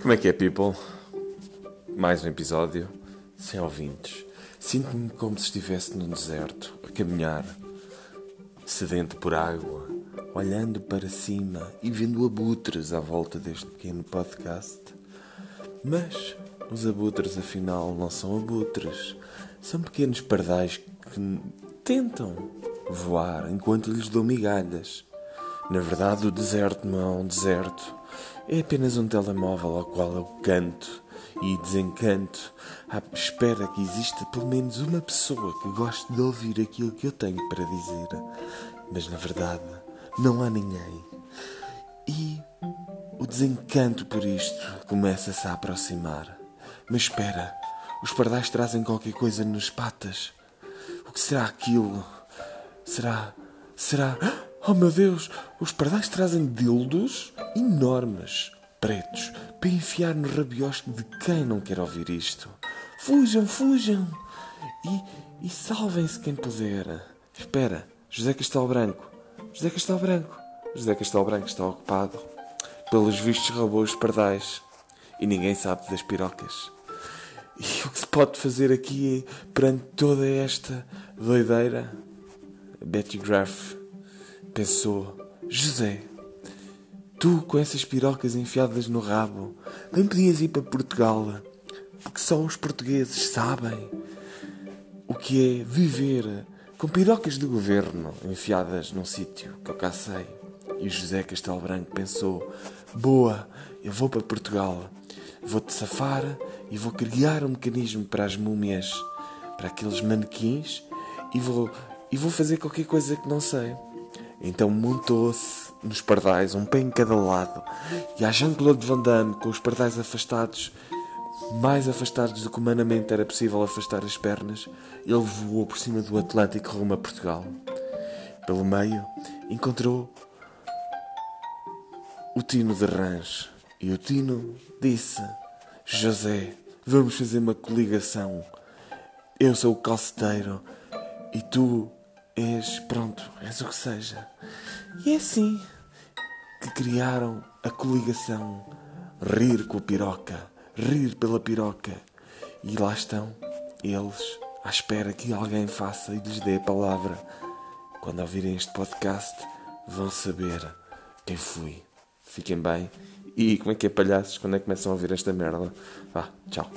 Como é que é, people? Mais um episódio, sem ouvintes. Sinto-me como se estivesse num deserto, a caminhar, sedento por água, olhando para cima e vendo abutres à volta deste pequeno podcast. Mas os abutres, afinal, não são abutres. São pequenos pardais que tentam voar enquanto lhes dou migalhas. Na verdade, o deserto não é um deserto. É apenas um telemóvel ao qual eu canto e desencanto à espera que exista pelo menos uma pessoa que goste de ouvir aquilo que eu tenho para dizer. Mas na verdade, não há ninguém. E o desencanto por isto começa-se a aproximar. Mas espera, os pardais trazem qualquer coisa nas patas. O que será aquilo? Será. Será. Oh meu Deus! Os pardais trazem dildos enormes, pretos, para enfiar no rabiosco de quem não quer ouvir isto. Fujam, fujam! E, e salvem-se quem puder. Espera, José Castelo Branco. José Castelo Branco. José Castelo Branco está ocupado. Pelos vistos roubou os pardais. E ninguém sabe das pirocas. E o que se pode fazer aqui perante toda esta doideira? Betty Graff pensou: José, tu com essas pirocas enfiadas no rabo, nem podias ir para Portugal, porque só os portugueses sabem o que é viver com pirocas de governo enfiadas num sítio que eu cá sei. E José Castelo Branco pensou: Boa, eu vou para Portugal, vou-te safar e vou criar um mecanismo para as múmias, para aqueles manequins, e vou, e vou fazer qualquer coisa que não sei. Então montou-se nos pardais, um pé em cada lado, e a Jean-Claude Van Damme, com os pardais afastados, mais afastados do que humanamente era possível afastar as pernas, ele voou por cima do Atlântico rumo a Portugal. Pelo meio, encontrou o Tino de Rãs. E o Tino disse: José, vamos fazer uma coligação. Eu sou o calceteiro e tu és, pronto, és o que seja. E é assim que criaram a coligação Rir com a piroca, rir pela piroca. E lá estão eles à espera que alguém faça e lhes dê a palavra. Quando ouvirem este podcast, vão saber quem fui. Fiquem bem. E como é que é, palhaços? Quando é que começam a ouvir esta merda? Vá, tchau.